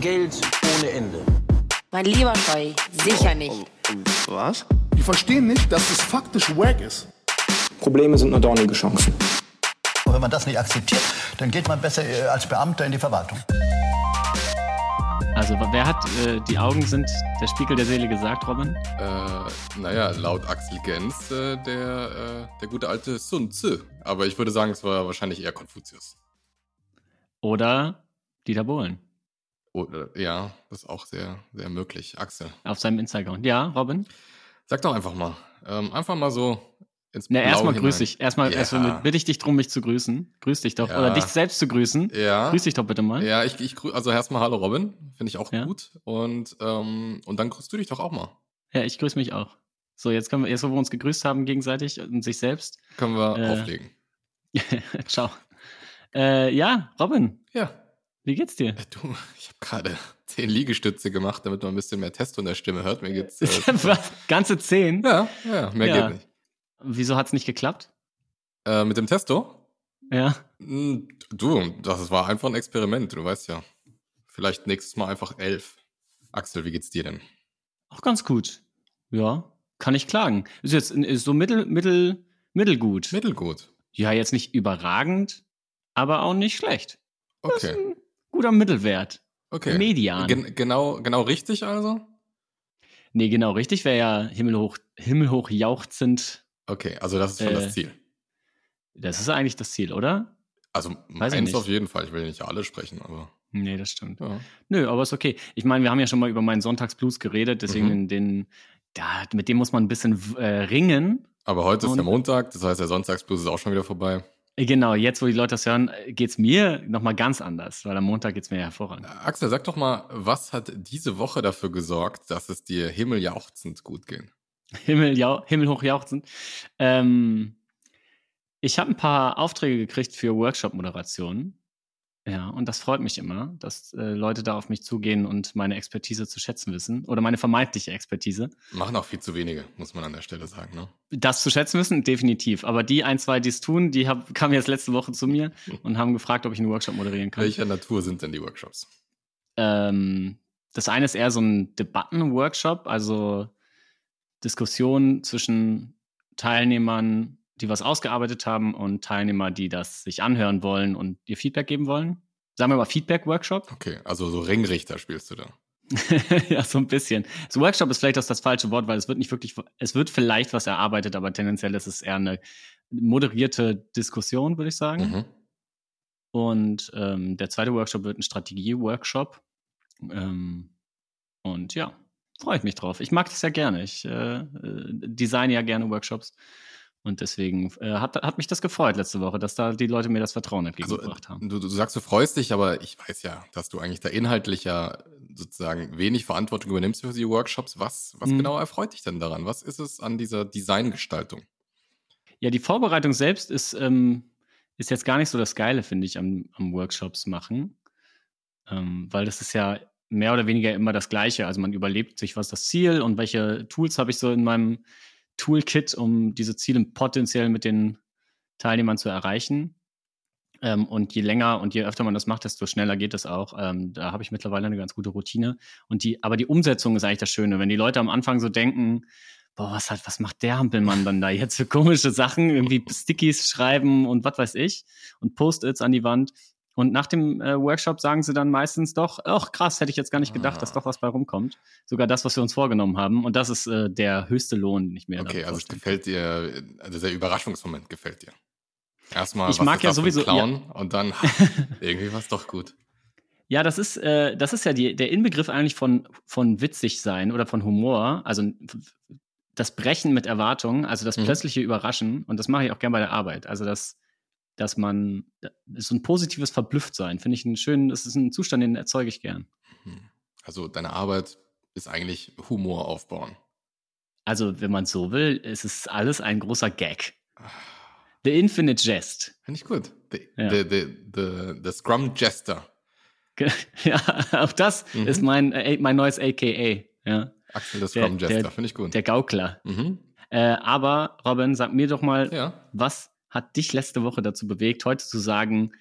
Geld ohne Ende. Mein lieber Scheu, sicher nicht. Was? Die verstehen nicht, dass es faktisch wack ist. Probleme sind nur dornige Chancen. Und wenn man das nicht akzeptiert, dann geht man besser äh, als Beamter in die Verwaltung. Also wer hat äh, die Augen sind der Spiegel der Seele gesagt, Robin? Äh, naja, laut Axel Gens äh, der, äh, der gute alte Sun Tzu. Aber ich würde sagen, es war wahrscheinlich eher Konfuzius. Oder Dieter Bohlen. Oder, ja, das ist auch sehr, sehr möglich. Axel. Auf seinem Instagram. Ja, Robin? Sag doch einfach mal. Ähm, einfach mal so ins Na, Blau erstmal hinein. grüß dich. Erstmal Ja. erstmal bitte ich dich drum, mich zu grüßen. Grüß dich doch. Ja. Oder dich selbst zu grüßen. Ja. Grüß dich doch bitte mal. Ja, ich, ich grü- also erstmal Hallo Robin, finde ich auch Ja. gut. Und, ähm, und dann grüßt du dich doch auch mal. Ja, ich grüße mich auch. So, jetzt können wir, jetzt wo wir uns gegrüßt haben gegenseitig und sich selbst. Können wir Äh. auflegen. Ciao. Äh, ja, Robin, Ja. Wie geht's dir? Äh, Du, ich habe gerade zehn Liegestütze gemacht, damit man ein bisschen mehr Testo in der Stimme hört. Mir geht's. Äh, Was? Ganze zehn? ja, ja, mehr Ja. geht nicht. Wieso hat's nicht geklappt? Äh, mit dem Testo? Ja. Hm, Du, das war einfach ein Experiment, du weißt ja. Vielleicht nächstes Mal einfach elf. Axel, wie geht's dir denn? Auch ganz gut. Ja, kann ich klagen. Ist jetzt ist so mittel, mittel, mittelgut. Mittelgut. Ja, jetzt nicht überragend, aber auch nicht schlecht. Okay. Guter Mittelwert. Okay. Median. Gen genau, genau richtig also? Nee, genau richtig. Wäre ja himmelhoch, himmelhoch jauchzend. Okay, also das ist schon Äh, das Ziel. Das ist eigentlich das Ziel, oder? Also weiß ich eins nicht. auf jeden Fall. Ich will nicht alle sprechen, aber Nee, das stimmt. ja. Nö, aber ist okay. Ich meine, wir haben ja schon mal über meinen Sonntagsblues geredet, deswegen Mhm. den, da, mit dem muss man ein bisschen äh, ringen. Aber heute ist der Montag, das heißt, der Sonntagsblues ist auch schon wieder vorbei. Äh, Genau, jetzt, wo die Leute das hören, äh, geht's mir nochmal ganz anders, weil am Montag geht's mir hervorragend. Axel, sag doch mal, was hat diese Woche dafür gesorgt, dass es dir himmeljauchzend gut ging? Himmel, jau, himmelhoch jauchzend. Ähm, ich habe ein paar Aufträge gekriegt für Workshop-Moderationen. Ja, und das freut mich immer, dass äh, Leute da auf mich zugehen und meine Expertise zu schätzen wissen oder meine vermeintliche Expertise. Machen auch viel zu wenige, muss man an der Stelle sagen, ne? Das zu schätzen wissen, definitiv. Aber die ein, zwei, die es tun, die hab, kamen jetzt letzte Woche zu mir und haben gefragt, ob ich einen Workshop moderieren kann. Welcher Natur sind denn die Workshops? Ähm, das eine ist eher so ein Debatten-Workshop, also Diskussion zwischen Teilnehmern, die was ausgearbeitet haben und Teilnehmer, die das sich anhören wollen und ihr Feedback geben wollen. Sagen wir mal Feedback-Workshop. Okay, also so Ringrichter spielst du da. ja, so ein bisschen. So Workshop ist vielleicht auch das falsche Wort, weil es wird nicht wirklich, es wird vielleicht was erarbeitet, aber tendenziell ist es eher eine moderierte Diskussion, würde ich sagen. Mhm. Und ähm, der zweite Workshop wird ein Strategie-Workshop. Ähm, und ja, freue ich mich drauf. Ich mag das ja gerne. Ich äh, äh, design ja gerne Workshops. Und deswegen äh, hat, hat mich das gefreut letzte Woche, dass da die Leute mir das Vertrauen Also, entgegengebracht haben. du, du sagst, du freust dich, aber ich weiß ja, dass du eigentlich da inhaltlich ja sozusagen wenig Verantwortung übernimmst für die Workshops. Was, was Mhm. genau erfreut dich denn daran? Was ist es an dieser Designgestaltung? Ja, die Vorbereitung selbst ist, ähm, ist jetzt gar nicht so das Geile, finde ich, am, am Workshops machen. Ähm, weil das ist ja mehr oder weniger immer das Gleiche. Also man überlebt sich, was das Ziel und welche Tools habe ich so in meinem Toolkit, um diese Ziele potenziell mit den Teilnehmern zu erreichen. Ähm, und je länger und je öfter man das macht, desto schneller geht es auch. Ähm, da habe ich mittlerweile eine ganz gute Routine. Und die, aber die Umsetzung ist eigentlich das Schöne. Wenn die Leute am Anfang so denken, boah, was hat, was macht der Hampelmann dann da jetzt für komische Sachen? Irgendwie Stickies schreiben und was weiß ich und Post-its an die Wand. Und nach dem äh, Workshop sagen sie dann meistens doch, ach krass, hätte ich jetzt gar nicht gedacht, dass Ah. doch was bei rumkommt. Sogar das, was wir uns vorgenommen haben. Und das ist äh, der höchste Lohn, den ich mir Okay, also es gefällt dir, also der Überraschungsmoment gefällt dir. Erstmal, Ich mag ist ja sowieso- Clown und dann irgendwie war es doch gut. Ja, das ist, äh, das ist ja die, der Inbegriff eigentlich von, von witzig sein oder von Humor. Also das Brechen mit Erwartungen, also das Mhm. plötzliche Überraschen. Und das mache ich auch gern bei der Arbeit. Also das, dass man so ein positives Verblüfftsein, finde ich einen schönen, das ist ein Zustand, den erzeuge ich gern. Hm. Also deine Arbeit ist eigentlich Humor aufbauen. Also, wenn man so will, ist es alles ein großer Gag. The Infinite Jest. Finde ich gut. The, Ja. the, the, the, the Scrum Jester. ja, auch das Mhm. ist mein, äh, mein neues AKA. Ja, Axel, der Scrum Jester. Finde ich gut. der Gaukler. mhm. Äh, aber, Robin, sag mir doch mal, Ja. was hat dich letzte Woche dazu bewegt, heute zu sagen,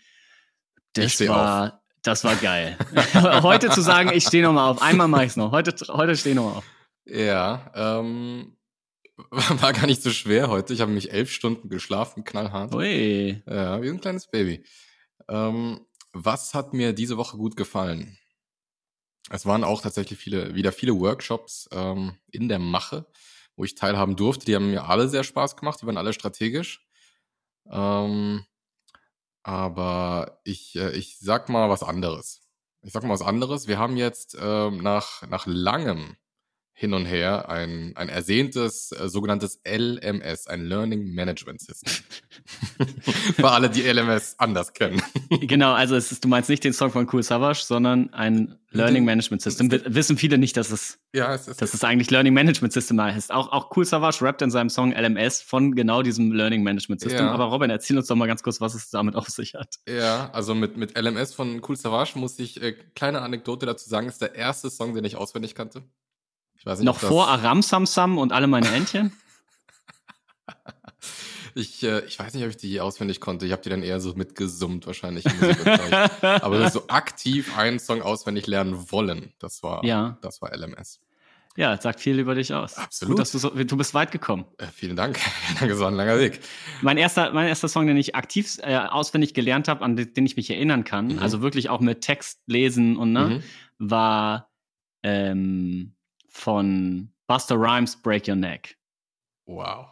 das war, Das war geil. heute zu sagen, ich stehe nochmal auf. Einmal mache ich es noch. Heute, heute stehe ich nochmal auf. Ja, ähm, war gar nicht so schwer heute. Ich habe mich elf Stunden geschlafen, knallhart. Ui. Ja, wie ein kleines Baby. Ähm, was hat mir diese Woche gut gefallen? Es waren auch tatsächlich viele, wieder viele Workshops ähm, in der Mache, wo ich teilhaben durfte. Die haben mir alle sehr Spaß gemacht, die waren alle strategisch. Ähm, aber ich, äh, ich sag mal was anderes. Ich sag mal was anderes. Wir haben jetzt ähm, nach, nach langem hin und her ein, ein ersehntes äh, sogenanntes LMS, ein Learning Management System. Für alle, die LMS anders kennen. genau, also es ist, du meinst nicht den Song von Cool Savage, sondern ein Learning Management System. Wissen viele nicht, dass es, ja, es ist, dass es eigentlich Learning Management System heißt. Auch, auch Cool Savage rappt in seinem Song LMS von genau diesem Learning Management System. Ja. Aber Robin, erzähl uns doch mal ganz kurz, was es damit auf sich hat. Ja, also mit, mit LMS von Cool Savage muss ich, äh, kleine Anekdote dazu sagen, ist der erste Song, den ich auswendig kannte. Nicht, Noch vor Aram Samsam und alle meine Entchen? ich, äh, ich weiß nicht, ob ich die auswendig konnte. Ich habe die dann eher so mitgesummt wahrscheinlich. Aber so aktiv einen Song auswendig lernen wollen, das war, ja. das war LMS. Ja, das sagt viel über dich aus. Absolut. Gut, dass du, so, du bist weit gekommen. Äh, vielen Dank. Danke, so ein langer Weg. Mein erster, mein erster Song, den ich aktiv äh, auswendig gelernt habe, an den ich mich erinnern kann, mhm. also wirklich auch mit Text lesen und ne, mhm. war ähm, von Buster Rhymes Break Your Neck. Wow.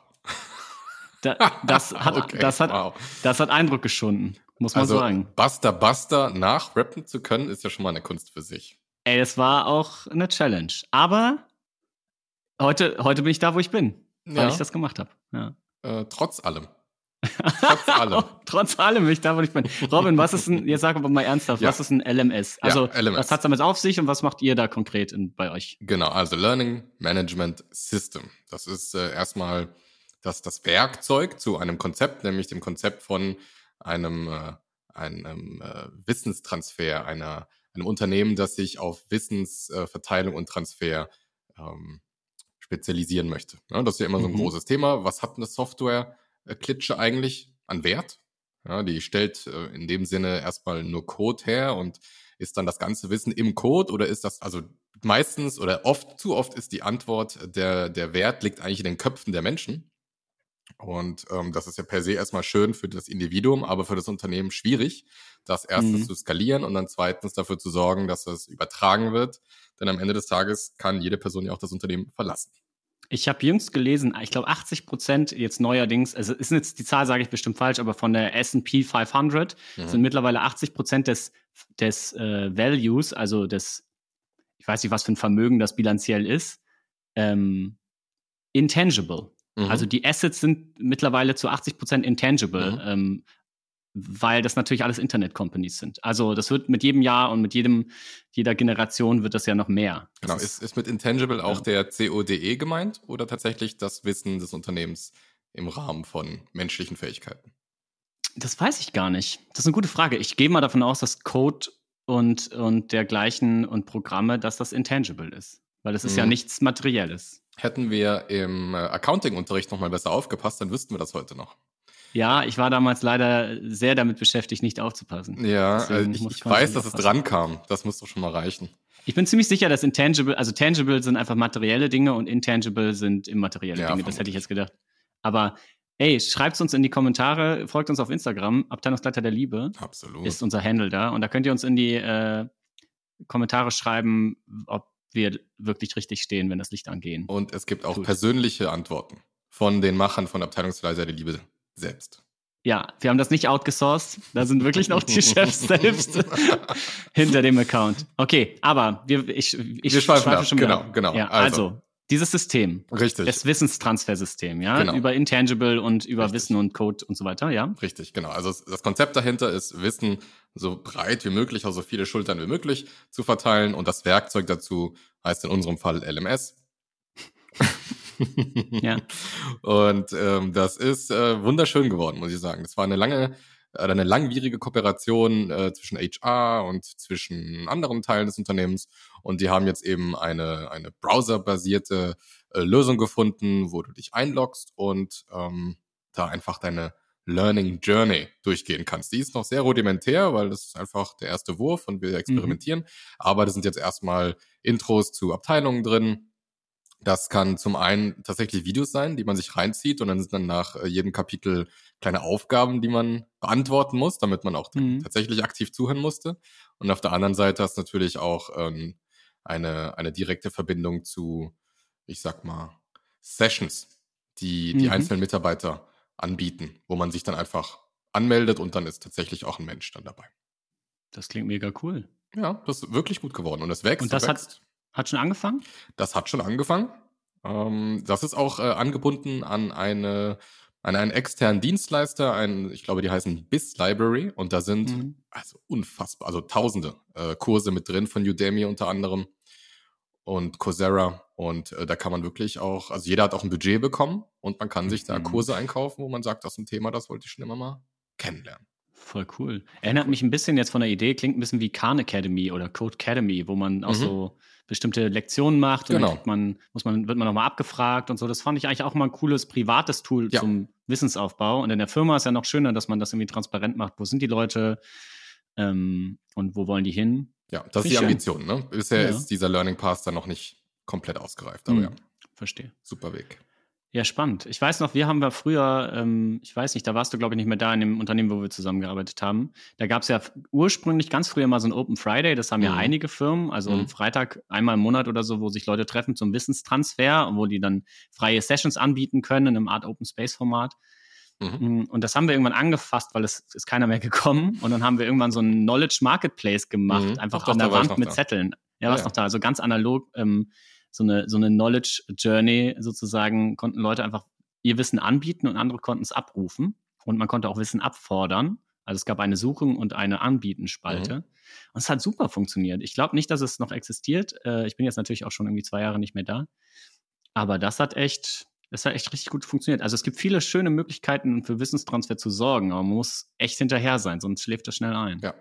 Da, das, hat, okay, das, hat, wow. das hat Eindruck geschunden, muss man also, sagen. Buster Buster nachrappen zu können, ist ja schon mal eine Kunst für sich. Ey, das war auch eine Challenge. Aber heute, heute bin ich da, wo ich bin, weil ja. ich das gemacht habe. Ja. Äh, trotz allem. Trotz allem. Trotz allem ich da, wo ich bin. Robin, was ist ein, jetzt sag aber mal ernsthaft, ja. was ist ein LMS? Also, ja, LMS. was hat damit auf sich und was macht ihr da konkret in, bei euch? Genau, also Learning Management System. Das ist äh, erstmal das, das Werkzeug zu einem Konzept, nämlich dem Konzept von einem, äh, einem äh, Wissenstransfer, einer einem Unternehmen, das sich auf Wissensverteilung und Transfer ähm, spezialisieren möchte. Ja, das ist ja immer so ein mhm. großes Thema. Was hat eine Software-Klitsche eigentlich an Wert? Ja, die stellt äh, in dem Sinne erstmal nur Code her und ist dann das ganze Wissen im Code oder ist das, also meistens oder oft, zu oft ist die Antwort, der, der Wert liegt eigentlich in den Köpfen der Menschen. Und ähm, das ist ja per se erstmal schön für das Individuum, aber für das Unternehmen schwierig, das erstens mhm. zu skalieren und dann zweitens dafür zu sorgen, dass es übertragen wird. Denn am Ende des Tages kann jede Person ja auch das Unternehmen verlassen. Ich habe jüngst gelesen, ich glaube 80 Prozent jetzt neuerdings, also ist jetzt die Zahl, sage ich bestimmt falsch, aber von der S&P 500 mhm. sind mittlerweile 80 Prozent des, des äh, Values, also des, ich weiß nicht, was für ein Vermögen das bilanziell ist, ähm, intangible. Mhm. Also die Assets sind mittlerweile zu 80 Prozent intangible, mhm. ähm, weil das natürlich alles Internet-Companies sind. Also das wird mit jedem Jahr und mit jedem, jeder Generation wird das ja noch mehr. Genau, ist, ist mit intangible auch ja. der CODE gemeint oder tatsächlich das Wissen des Unternehmens im Rahmen von menschlichen Fähigkeiten? Das weiß ich gar nicht. Das ist eine gute Frage. Ich gehe mal davon aus, dass Code und, und dergleichen und Programme, dass das intangible ist. Weil das ist mhm. ja nichts Materielles. Hätten wir im äh, Accounting-Unterricht noch mal besser aufgepasst, dann wüssten wir das heute noch. Ja, ich war damals leider sehr damit beschäftigt, nicht aufzupassen. Ja, also ich, ich weiß, dass es dran kam. Das muss doch schon mal reichen. Ich bin ziemlich sicher, dass intangible, also tangible sind einfach materielle Dinge und intangible sind immaterielle ja, Dinge. Das hätte ich jetzt gedacht. Aber ey, schreibt uns in die Kommentare, folgt uns auf Instagram, Abteilungsleiter der Liebe. Absolut. Ist unser Handle da. Und da könnt ihr uns in die äh, Kommentare schreiben, ob wir wirklich richtig stehen, wenn das Licht angehen. Und es gibt auch Gut. persönliche Antworten von den Machern von Abteilungsleiter der Liebe selbst. Ja, wir haben das nicht outgesourced. Da sind wirklich noch die Chefs selbst hinter dem Account. Okay, aber wir, ich, ich wir schweifen schon wieder. Genau, genau. Ja, also, also, dieses System. Richtig. Das Wissenstransfersystem, ja. Genau. Über Intangible und über Richtig. Wissen und Code und so weiter, ja. Richtig, genau. Also das Konzept dahinter ist, Wissen so breit wie möglich, also so viele Schultern wie möglich zu verteilen. Und das Werkzeug dazu heißt in unserem Fall LMS. Ja. Und ähm, das ist äh, wunderschön geworden, muss ich sagen. Das war eine lange, äh, eine langwierige Kooperation äh, zwischen HR und zwischen anderen Teilen des Unternehmens. Und die haben jetzt eben eine, eine browserbasierte äh, Lösung gefunden, wo du dich einloggst und ähm, da einfach deine Learning Journey durchgehen kannst. Die ist noch sehr rudimentär, weil das ist einfach der erste Wurf und wir experimentieren. Mhm. Aber da sind jetzt erstmal Intros zu Abteilungen drin. Das kann zum einen tatsächlich Videos sein, die man sich reinzieht und dann sind dann nach äh, jedem Kapitel kleine Aufgaben, die man beantworten muss, damit man auch mhm. tatsächlich aktiv zuhören musste. Und auf der anderen Seite hast du natürlich auch ähm, eine, eine direkte Verbindung zu, ich sag mal, Sessions, die die mhm. einzelnen Mitarbeiter anbieten, wo man sich dann einfach anmeldet und dann ist tatsächlich auch ein Mensch dann dabei. Das klingt mega cool. Ja, das ist wirklich gut geworden und es wächst. Und das wächst. hat, hat schon angefangen? Das hat schon angefangen. Ähm, das ist auch äh, angebunden an eine an einen externen Dienstleister, ein, ich glaube, die heißen BIS Library und da sind mhm. also unfassbar, also tausende äh, Kurse mit drin von Udemy unter anderem und Coursera und äh, da kann man wirklich auch, also jeder hat auch ein Budget bekommen und man kann sich da mhm. Kurse einkaufen, wo man sagt, das ist ein Thema, das wollte ich schon immer mal kennenlernen. Voll cool. Erinnert mich ein bisschen jetzt von der Idee, klingt ein bisschen wie Khan Academy oder Code Academy, wo man auch mhm. so bestimmte Lektionen macht und genau. dann man, muss man, wird man nochmal abgefragt und so. Das fand ich eigentlich auch mal ein cooles privates Tool ja. zum Wissensaufbau. Und in der Firma ist ja noch schöner, dass man das irgendwie transparent macht. Wo sind die Leute ähm, und wo wollen die hin? Ja, das ist die Ambition. Ne? Bisher ja. ist dieser Learning Path dann noch nicht komplett ausgereift. Aber mhm. ja. Verstehe. Super Weg. Ja, spannend. Ich weiß noch, wir haben wir früher, ähm, ich weiß nicht, da warst du, glaube ich, nicht mehr da in dem Unternehmen, wo wir zusammengearbeitet haben. Da gab es ja ursprünglich ganz früher mal so ein Open Friday, das haben mhm. ja einige Firmen, also mhm. Freitag einmal im Monat oder so, wo sich Leute treffen zum Wissenstransfer und wo die dann freie Sessions anbieten können in einem Art Open Space Format. Mhm. Mm, und das haben wir irgendwann angefasst, weil es ist keiner mehr gekommen. Und dann haben wir irgendwann so ein Knowledge Marketplace gemacht, mhm. einfach Ach, an der Wand mit da. Zetteln. Ja, ja was ja. noch da, also ganz analog. Ähm, so eine, so eine Knowledge Journey sozusagen, konnten Leute einfach ihr Wissen anbieten und andere konnten es abrufen. Und man konnte auch Wissen abfordern. Also es gab eine Suchen und eine Anbieten-Spalte. Mhm. Und es hat super funktioniert. Ich glaube nicht, dass es noch existiert. Äh, ich bin jetzt natürlich auch schon irgendwie zwei Jahre nicht mehr da. Aber das hat echt, das hat echt richtig gut funktioniert. Also es gibt viele schöne Möglichkeiten für Wissenstransfer zu sorgen, aber man muss echt hinterher sein, sonst schläft das schnell ein. Ja,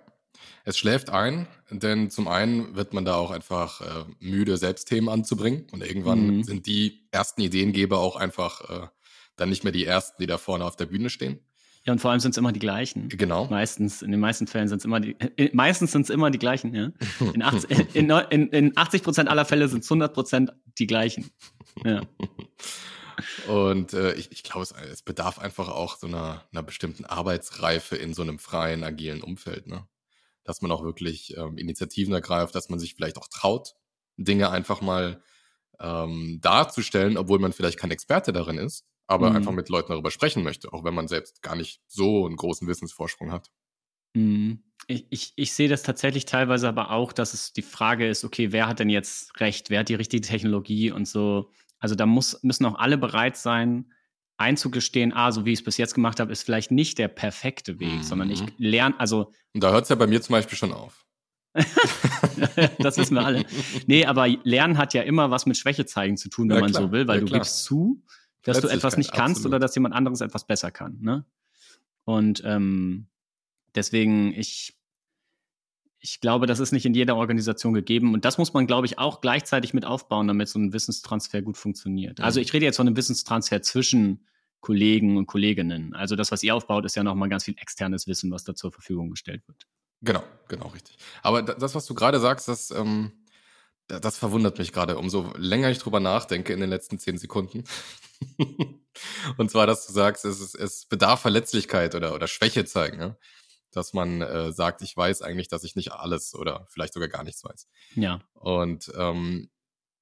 es schläft ein, denn zum einen wird man da auch einfach äh, müde, selbst Themen anzubringen. Und irgendwann mhm. sind die ersten Ideengeber auch einfach äh, dann nicht mehr die ersten, die da vorne auf der Bühne stehen. Ja, und vor allem sind es immer die gleichen. Genau. Meistens, in den meisten Fällen sind es immer die, äh, meistens sind es immer die gleichen, ja. In 80, in, in, in 80 Prozent aller Fälle sind es 100 Prozent die gleichen. Ja. Und äh, ich, ich glaube, es, es bedarf einfach auch so einer, einer bestimmten Arbeitsreife in so einem freien, agilen Umfeld, ne? Dass man auch wirklich ähm, Initiativen ergreift, dass man sich vielleicht auch traut, Dinge einfach mal ähm, darzustellen, obwohl man vielleicht kein Experte darin ist, aber mhm. einfach mit Leuten darüber sprechen möchte, auch wenn man selbst gar nicht so einen großen Wissensvorsprung hat. Mhm. Ich, ich, ich sehe das tatsächlich teilweise aber auch, dass es die Frage ist, okay, wer hat denn jetzt recht, wer hat die richtige Technologie und so. Also da muss, müssen auch alle bereit sein, einzugestehen, ah, so wie ich es bis jetzt gemacht habe, ist vielleicht nicht der perfekte Weg, mhm. sondern ich mhm. lerne, also. Und da hört es ja bei mir zum Beispiel schon auf. das wissen wir alle. Nee, aber Lernen hat ja immer was mit Schwäche zeigen zu tun, wenn ja, man so will, weil ja, du gibst zu, dass du etwas nicht kannst absolut. oder dass jemand anderes etwas besser kann. Ne? Und ähm, deswegen, ich, ich glaube, das ist nicht in jeder Organisation gegeben. Und das muss man, glaube ich, auch gleichzeitig mit aufbauen, damit so ein Wissenstransfer gut funktioniert. Also ich rede jetzt von einem Wissenstransfer zwischen Kollegen und Kolleginnen. Also das, was ihr aufbaut, ist ja nochmal ganz viel externes Wissen, was da zur Verfügung gestellt wird. Genau, genau, richtig. Aber das, was du gerade sagst, das, ähm, das verwundert mich gerade. Umso länger ich drüber nachdenke in den letzten zehn Sekunden. und zwar, dass du sagst, es, ist, es bedarf Verletzlichkeit oder, oder Schwäche zeigen. Ja? Dass man äh, sagt, ich weiß eigentlich, dass ich nicht alles oder vielleicht sogar gar nichts weiß. Ja. Und ähm,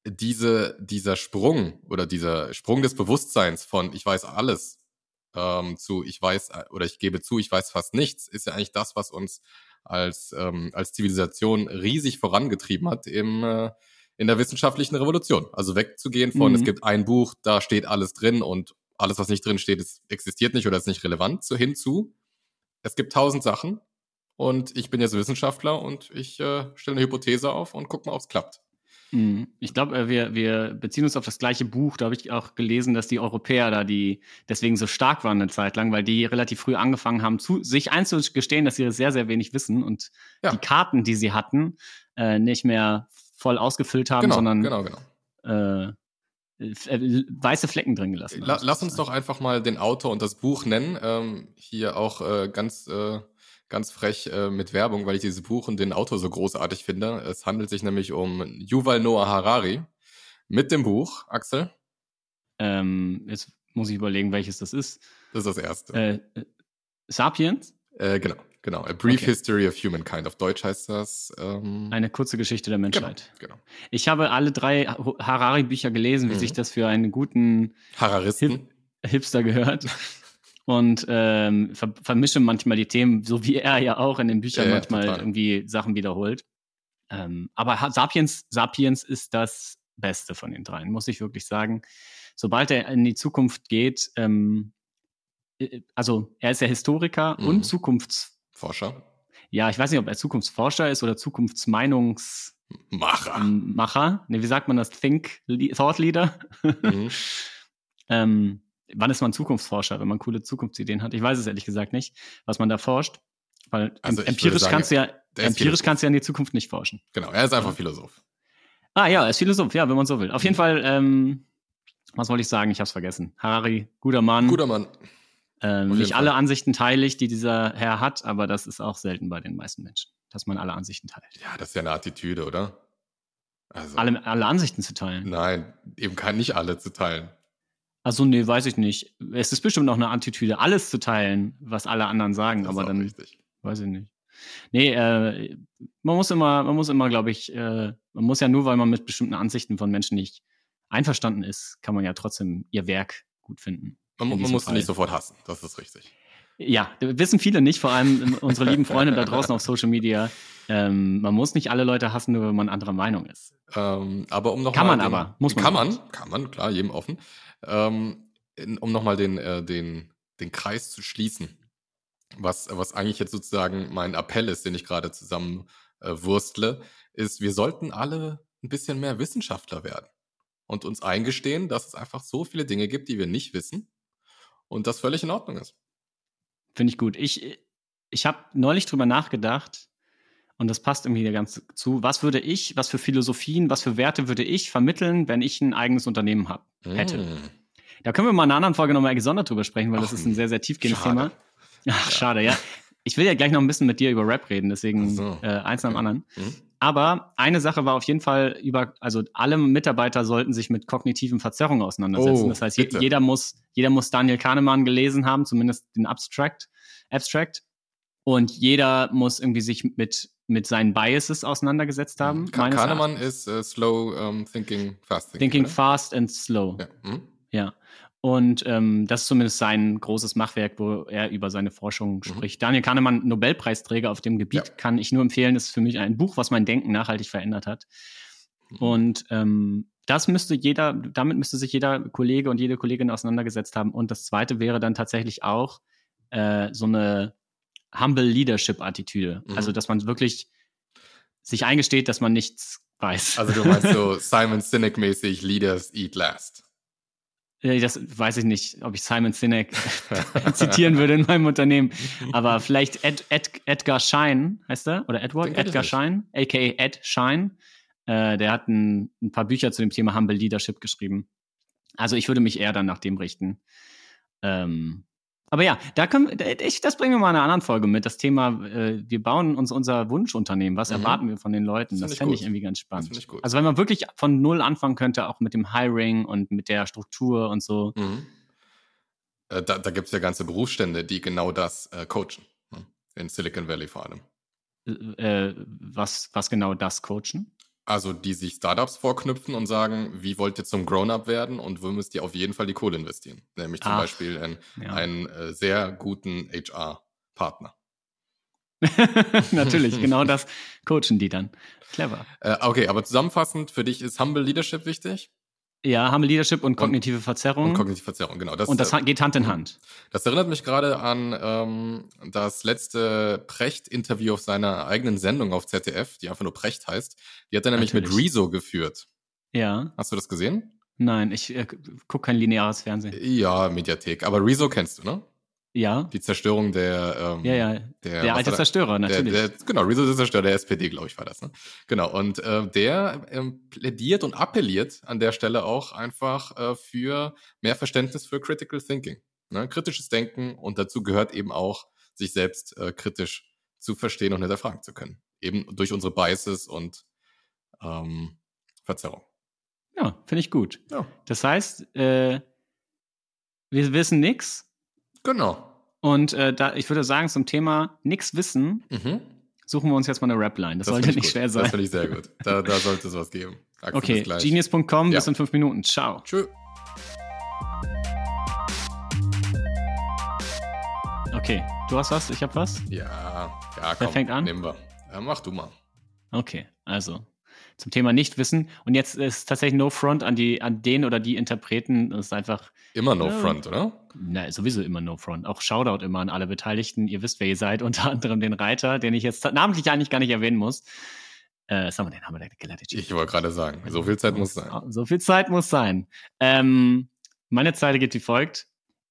diese, dieser Sprung oder dieser Sprung des Bewusstseins von ich weiß alles ähm, zu ich weiß äh, oder ich gebe zu, ich weiß fast nichts, ist ja eigentlich das, was uns als, ähm, als Zivilisation riesig vorangetrieben hat im, äh, in der wissenschaftlichen Revolution. Also wegzugehen von, mhm. es gibt ein Buch, da steht alles drin und alles, was nicht drin steht, ist, existiert nicht oder ist nicht relevant, so hinzu. Es gibt tausend Sachen und ich bin jetzt Wissenschaftler und ich äh, stelle eine Hypothese auf und guck mal, ob es klappt. Mhm. Ich glaube, äh, wir, wir beziehen uns auf das gleiche Buch. Da habe ich auch gelesen, dass die Europäer da die deswegen so stark waren eine Zeit lang, weil die relativ früh angefangen haben, zu, sich einzugestehen, dass sie sehr, sehr wenig wissen und ja. die Karten, die sie hatten, äh, nicht mehr voll ausgefüllt haben, genau, sondern genau, genau. Äh, äh, weiße Flecken drin gelassen. La lass uns doch einfach mal den Autor und das Buch nennen. Ähm, hier auch äh, ganz, äh, ganz frech äh, mit Werbung, weil ich dieses Buch und den Autor so großartig finde. Es handelt sich nämlich um Yuval Noah Harari mit dem Buch. Axel? Ähm, jetzt muss ich überlegen, welches das ist. Das ist das erste. Äh, Sapiens? Äh, genau. Genau, A Brief Okay. History of Humankind. Auf Deutsch heißt das. Ähm, Eine kurze Geschichte der genau, Menschheit. genau. Ich habe alle drei Harari-Bücher gelesen, wie Mhm. sich das für einen guten Hararisten. Hipster gehört. Und ähm, ver vermische manchmal die Themen, so wie er ja auch in den Büchern Ja, manchmal total. irgendwie Sachen wiederholt. Ähm, aber Sapiens, Sapiens ist das Beste von den dreien, muss ich wirklich sagen. Sobald er in die Zukunft geht, ähm, äh, also er ist ja Historiker Mhm. und Zukunfts, Forscher. ja, ich weiß nicht, ob er Zukunftsforscher ist oder Zukunftsmeinungsmacher. Macher. Ne, wie sagt man das? Think, Thought Leader? Mhm. Ähm, wann ist man Zukunftsforscher, wenn man coole Zukunftsideen hat? Ich weiß es ehrlich gesagt nicht, was man da forscht. Weil Also empirisch sagen, kannst du ja, empirisch Philosoph. kannst du ja in die Zukunft nicht forschen. Genau, er ist einfach Philosoph. Ah ja, er ist Philosoph, ja, wenn man so will. Auf jeden Fall, ähm, was wollte ich sagen? Ich hab's vergessen. Harari, guter Mann. Guter Mann. ähm, nicht alle Fall. Ansichten teile ich, die dieser Herr hat, aber das ist auch selten bei den meisten Menschen, dass man alle Ansichten teilt. Ja, das ist ja eine Attitüde, oder? Also, Alle, alle Ansichten zu teilen. Nein, eben kann nicht alle zu teilen. Also nee, weiß ich nicht. Es ist bestimmt noch eine Attitüde, alles zu teilen, was alle anderen sagen, Das ist aber auch dann richtig. Weiß ich nicht. Nee, äh, man muss immer, man muss immer, glaube ich, äh, man muss ja nur, weil man mit bestimmten Ansichten von Menschen nicht einverstanden ist, kann man ja trotzdem ihr Werk gut finden. Man, man muss Fall. nicht sofort hassen, das ist richtig. Ja, wissen viele nicht, vor allem unsere lieben Freunde da draußen auf Social Media. Ähm, man muss nicht alle Leute hassen, nur wenn man anderer Meinung ist. Ähm, aber um noch Kann mal man den, aber, muss man Kann man, kann man, klar, jedem offen. Ähm, um nochmal den, äh, den, den Kreis zu schließen, was, was eigentlich jetzt sozusagen mein Appell ist, den ich gerade zusammen äh, wurstle, ist, wir sollten alle ein bisschen mehr Wissenschaftler werden und uns eingestehen, dass es einfach so viele Dinge gibt, die wir nicht wissen und das völlig in Ordnung ist. Finde ich gut. Ich, ich habe neulich drüber nachgedacht und das passt irgendwie ganz zu. Was würde ich, was für Philosophien, was für Werte würde ich vermitteln, wenn ich ein eigenes Unternehmen hab, hätte? Mm. Da können wir mal in einer anderen Folge nochmal gesondert drüber sprechen, weil das Ach, ist ein sehr, sehr tiefgehendes schade. Thema. Ach, schade, ja. Ich will ja gleich noch ein bisschen mit dir über Rap reden, deswegen so. äh, eins nach dem Okay. anderen. Mhm. Aber eine Sache war auf jeden Fall über, also alle Mitarbeiter sollten sich mit kognitiven Verzerrungen auseinandersetzen. Oh, das heißt, bitte. jeder muss, jeder muss Daniel Kahnemann gelesen haben, zumindest den Abstract, Abstract. Und jeder muss irgendwie sich mit, mit seinen Biases auseinandergesetzt haben. Ka Kahnemann Erachtens. ist äh, Slow ähm, Thinking, Fast Thinking. Thinking oder? fast and slow. Ja. Hm? Ja. Und ähm, das ist zumindest sein großes Machwerk, wo er über seine Mhm. Forschung spricht. Daniel Kahnemann, Nobelpreisträger auf dem Gebiet, Ja. kann ich nur empfehlen. ist für mich ein Buch, was mein Denken nachhaltig verändert hat. Mhm. Und ähm, das müsste jeder, damit müsste sich jeder Kollege und jede Kollegin auseinandergesetzt haben. Und das zweite wäre dann tatsächlich auch äh, so eine Humble Leadership-Attitüde. Mhm. Also, dass man wirklich sich eingesteht, dass man nichts weiß. Also du meinst so Simon Sinek-mäßig Leaders Eat Last. Äh, Das weiß ich nicht, ob ich Simon Sinek zitieren würde in meinem Unternehmen. Aber vielleicht Ed, Ed, Edgar Schein, heißt er? Oder Edward? Edgar. Schein, aka Ed Schein. Äh, der hat ein, ein paar Bücher zu dem Thema Humble Leadership geschrieben. Also ich würde mich eher dann nach dem richten. Ähm, aber ja, da können, ich, das bringen wir mal in einer anderen Folge mit. Das Thema, äh, wir bauen uns unser Wunschunternehmen. Was Mhm. erwarten wir von den Leuten? Das Das, fände ich irgendwie ganz spannend. ich gut. Also wenn man wirklich von Null anfangen könnte, auch mit dem Hiring und mit der Struktur und so. Mhm. Äh, da da gibt es ja ganze Berufsstände, die genau das äh, coachen. ne? In Silicon Valley vor allem. äh, was, was genau das coachen? Also die sich Startups vorknüpfen und sagen, wie wollt ihr zum Grown-up werden und wo müsst ihr auf jeden Fall die Kohle investieren? Nämlich zum Ach, Beispiel in ja. einen äh, sehr guten HR-Partner. Natürlich, genau das coachen die dann. Clever. Äh, okay, aber zusammenfassend, für dich ist Humble Leadership wichtig Ja, haben Leadership und kognitive Verzerrung. und kognitive Verzerrung, genau. Das, Und das äh, geht Hand in Hand. Das erinnert mich gerade an ähm, das letzte Precht-Interview auf seiner eigenen Sendung auf ZDF, die einfach nur Precht heißt. Die hat er nämlich mit Natürlich. Rezo geführt. Ja. Hast du das gesehen? Nein, ich äh, gucke kein lineares Fernsehen. Ja, Mediathek. Aber Rezo kennst du, ne? Ja. Die Zerstörung der. Ähm, Ja, ja. Der, Der alte Zerstörer, natürlich. Der, der, genau, Rezo der Zerstörer der SPD, glaube ich, war das. Ne? Genau. Und äh, der ähm, plädiert und appelliert an der Stelle auch einfach äh, für mehr Verständnis für Critical Thinking. Ne? Kritisches Denken und dazu gehört eben auch, sich selbst äh, kritisch zu verstehen und hinterfragen zu können. Eben durch unsere Biases und ähm, Verzerrung. Ja, finde ich gut. Ja. Das heißt, äh, wir wissen nix. Genau. Und äh, da, ich würde sagen, zum Thema nix wissen, Mhm. suchen wir uns jetzt mal eine Rap-Line. Das, sollte find ich nicht gut. schwer sein. Das finde ich sehr gut. Da, da sollte es was geben. Axel, Okay, genius.com, Ja. bis in fünf Minuten. Ciao. Tschö. Okay, du hast was, ich hab was. Ja, ja, komm. Wer fängt an? Nehmen wir. Ja, mach du mal. Okay, also zum Thema Nichtwissen. Und jetzt ist tatsächlich No Front an, die, an den oder die Interpreten. Das ist einfach, Immer No Ja. Front, oder? na, sowieso immer No Front. Auch Shoutout immer an alle Beteiligten. Ihr wisst, wer ihr seid. Unter anderem den Reiter, den ich jetzt namentlich eigentlich gar nicht erwähnen muss. Äh, was haben wir denn? Haben wir da geleitet? Ich wollte gerade sagen, so viel Zeit muss sein. So viel Zeit muss sein. Ähm, meine Zeile geht wie folgt.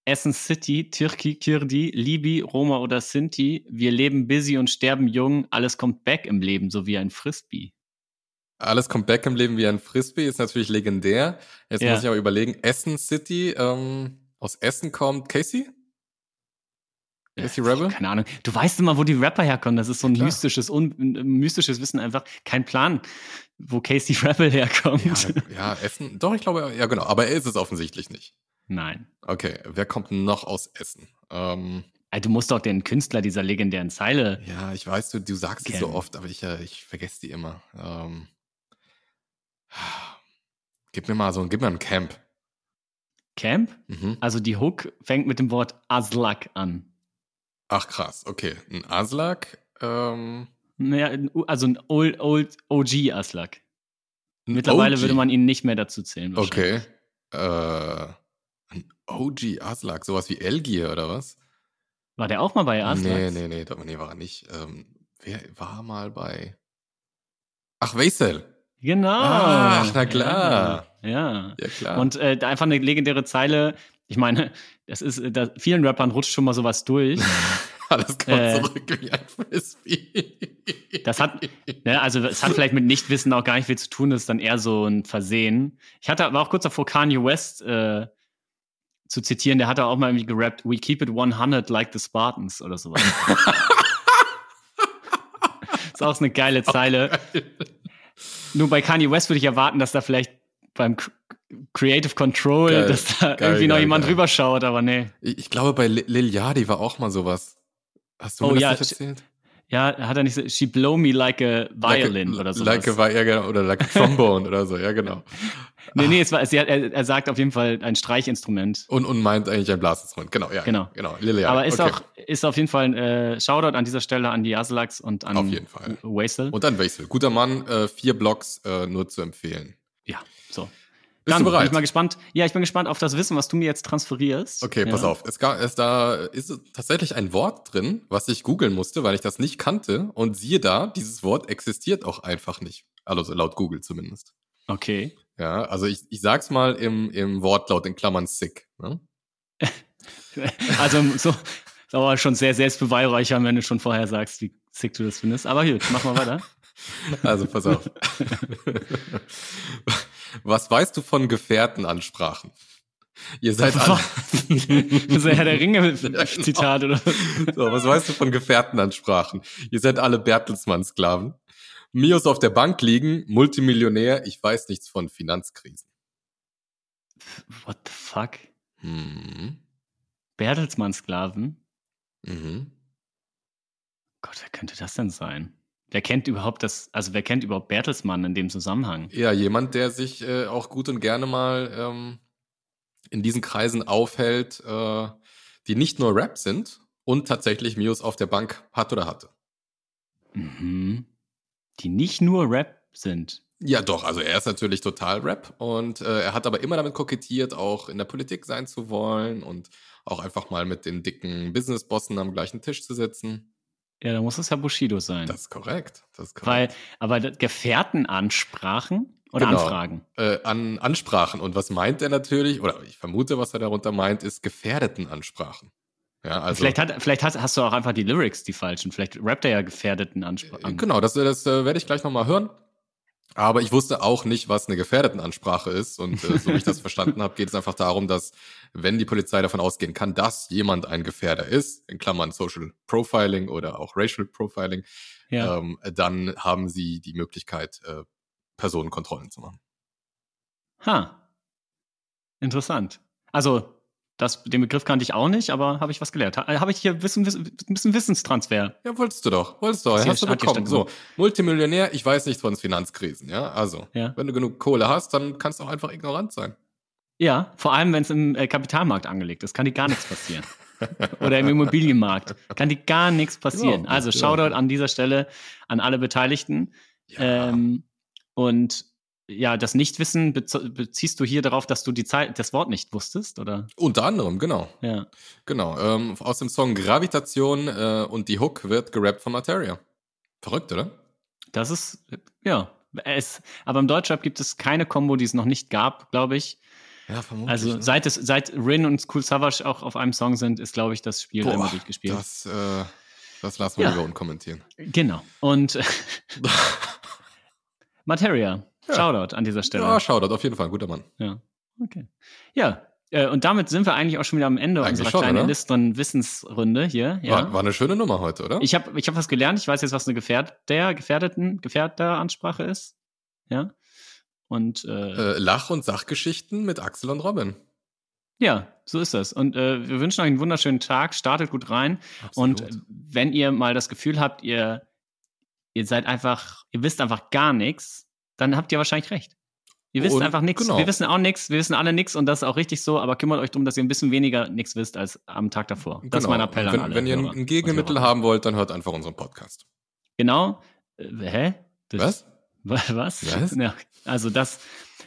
Essen City, Türki, Kirdi, Libi, Roma oder Sinti. Wir leben busy und sterben jung. Alles kommt back im Leben, so wie ein Frisbee. Alles kommt back im Leben wie ein Frisbee, ist natürlich legendär. Jetzt Ja. muss ich aber überlegen, Essen City, ähm, aus Essen kommt Casey? Casey Rebel? Keine Ahnung. Du weißt immer, wo die Rapper herkommen. Das ist so ein Klar. mystisches, un mystisches Wissen einfach. Kein Plan, wo Casey Rebel herkommt. Ja, ja, Essen. Doch, ich glaube, ja, genau. Aber er ist es offensichtlich nicht. Nein. Okay, wer kommt noch aus Essen? Ähm, Ey, Du musst doch den Künstler dieser legendären Zeile. ja, ich weiß, du, du sagst Kennen. so oft, aber ich, äh, ich vergesse die immer. Ähm, gib mir mal so, gib mir ein Camp. Camp? Mhm. Also die Hook fängt mit dem Wort Aslak an. Ach krass, okay. Ein Aslak, ähm, Naja, ein also ein Old, Old OG Aslak. ein Mittlerweile OG. würde man ihn nicht mehr dazu zählen. Okay. Äh, ein OG Aslak, sowas wie Elgier oder was? War der auch mal bei Aslak? Nee, nee, nee, nee, war er nicht. Ähm, wer war mal bei. Ach, Weisel. Genau. Ach, na klar. Ja. ja. Ja, klar. Und äh, einfach eine legendäre Zeile. Ich meine, das ist, da, vielen Rappern rutscht schon mal sowas durch. alles kommt äh, zurück wie ein Frisbee. Das hat, ne, also es hat vielleicht mit Nichtwissen auch gar nicht viel zu tun, das ist dann eher so ein Versehen. Ich hatte aber auch kurz davor Kanye West äh, zu zitieren, der hatte auch mal irgendwie gerappt, we keep it 100 like the Spartans oder sowas. ist auch so eine geile Zeile. Nur bei Kanye West würde ich erwarten, dass da vielleicht beim Cr- Creative Control, Geil, dass da geil, irgendwie noch geil, jemand geil. drüber schaut, aber nee. Ich ich glaube, bei Li- Lil Yachty war auch mal sowas. Hast du Oh, mir ja, das nicht erzählt? Ja, hat er nicht so, she blow me like a violin like a, oder so. Like a, ja, genau, oder like a trombone oder so, ja, genau. Nee, nee, es war, sie hat, er, er sagt auf jeden Fall ein Streichinstrument. Und, und meint eigentlich ein Blasinstrument. Genau, ja. Genau. Genau, Lil Yachty. Aber ist okay. auch ist auf jeden Fall ein äh, Shoutout an dieser Stelle an die Aslaks und an Auf jeden Fall. Wasel. Und dann Weisel. Guter Mann, äh, vier Blocks äh, nur zu empfehlen. Ja, so. Bist du bereit? bin ich mal gespannt. Ja, ich bin gespannt auf das Wissen, was du mir jetzt transferierst. Okay, ja. pass auf. Es, ga, es da ist tatsächlich ein Wort drin, was ich googeln musste, weil ich das nicht kannte. Und siehe da, dieses Wort existiert auch einfach nicht. Also laut Google zumindest. Okay. Ja, also ich, ich sag's mal im, im Wortlaut in Klammern sick. Ne? Also so aber schon sehr selbstbeweihräuchern, wenn du schon vorher sagst, wie sick du das findest. Aber gut, mach mal weiter. Also pass auf. Was weißt du von Gefährtenansprachen? Ihr seid alle, das ist ja Herr der Ringe-Zitat, oder? so, was weißt du von Gefährtenansprachen? Ihr seid alle Bertelsmann-Sklaven. Mios auf der Bank liegen, Multimillionär, ich weiß nichts von Finanzkrisen. What the fuck? Mhm. Bertelsmann-Sklaven? Mhm. Gott, wer könnte das denn sein? Wer kennt überhaupt das, also wer kennt überhaupt Bertelsmann in dem Zusammenhang? Ja, jemand, der sich äh, auch gut und gerne mal ähm, in diesen Kreisen aufhält, äh, die nicht nur Rap sind und tatsächlich Mios auf der Bank hat oder hatte. Mhm. Die nicht nur Rap sind. Ja, doch, also er ist natürlich total Rap und äh, er hat aber immer damit kokettiert, auch in der Politik sein zu wollen und auch einfach mal mit den dicken Businessbossen am gleichen Tisch zu sitzen. Ja, da muss es ja Bushido sein. Das ist korrekt. Das ist Weil, korrekt. aber das- Gefährtenansprachen oder Genau. Anfragen? Äh, an Ansprachen. Und was meint er natürlich, oder ich vermute, was er darunter meint, ist Gefährdetenansprachen. Ja, also, vielleicht hat, vielleicht hast, hast du auch einfach die Lyrics die falschen. Vielleicht rappt er ja gefährdeten Ansprachen. Genau, das, das äh, werde ich gleich nochmal hören. Aber ich wusste auch nicht, was eine Gefährdetenansprache ist. Und äh, so wie ich das verstanden habe, geht es einfach darum, dass, wenn die Polizei davon ausgehen kann, dass jemand ein Gefährder ist, in Klammern Social Profiling oder auch Racial Profiling, Ja. ähm, dann haben sie die Möglichkeit, äh, Personenkontrollen zu machen. Ha. Interessant. Also, das, den Begriff kannte ich auch nicht, aber habe ich was gelernt. Ha- Habe ich hier ein bisschenWissenstransfer. Ja, wolltest du doch. Wolltest du Hast du bekommen. So, Multimillionär, ich weiß nichts von Finanzkrisen, ja. Also, Ja. wenn du genug Kohle hast, dann kannst du auch einfach ignorant sein. Ja, vor allem, wenn es im äh, Kapitalmarkt angelegt ist, kann dir gar nichts passieren. Oder im Immobilienmarkt. Kann dir gar nichts passieren. Überhaupt Also nicht, Shoutout an dieser Stelle an alle Beteiligten. Ja. Ähm, und ja, das Nichtwissen bez beziehst du hier darauf, dass du die Zeit, das Wort nicht wusstest, oder? Unter anderem, genau. Ja. Genau. Ähm, aus dem Song Gravitation äh, und die Hook wird gerappt von Materia. Verrückt, oder? Das ist, ja. Es, aber im Deutschrap gibt es keine Combo, die es noch nicht gab, glaube ich. Ja, vermutlich. Also ne? seit es, seit Rin und Cool Savage auch auf einem Song sind, ist, glaube ich, das Spiel Boah, einmal durchgespielt. Das, äh, das lassen wir Ja. lieber unkommentieren. Genau. Und Materia. Ja. Shoutout an dieser Stelle. Ja, Shoutout, auf jeden Fall, guter Mann. Ja, okay. Ja, äh, und damit sind wir eigentlich auch schon wieder am Ende Eigentlich unserer schon, kleinen illustren Wissensrunde hier. Ja. War, war eine schöne Nummer heute, oder? Ich habe ich hab was gelernt. Ich weiß jetzt, was eine Gefährder, Gefährdeten, Gefährder-Ansprache ist. Ja. Und äh, äh, Lach- und Sachgeschichten mit Axel und Robin. ja, so ist das. Und äh, wir wünschen euch einen wunderschönen Tag. Startet gut rein. Absolut. Und wenn ihr mal das Gefühl habt, ihr, ihr seid einfach, ihr wisst einfach gar nichts, dann habt ihr wahrscheinlich recht. Ihr wisst Und- einfach nichts. genau. Wir wissen auch nichts. Wir wissen alle nichts und das ist auch richtig so. Aber kümmert euch darum, dass ihr ein bisschen weniger nichts wisst als am Tag davor. Das ist Genau. mein Appell an wenn, alle. Wenn ihr ein, Hörer ein Gegenmittel haben wollt, dann hört einfach unseren Podcast. Genau. Äh, hä? Das- Was? Was? Was? Ja, also das,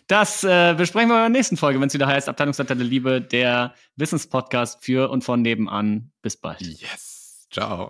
das äh, besprechen wir in der nächsten Folge, wenn es wieder heißt Abteilungsleiter der Liebe, der Wissenspodcast für und von nebenan. Bis bald. Yes. Ciao.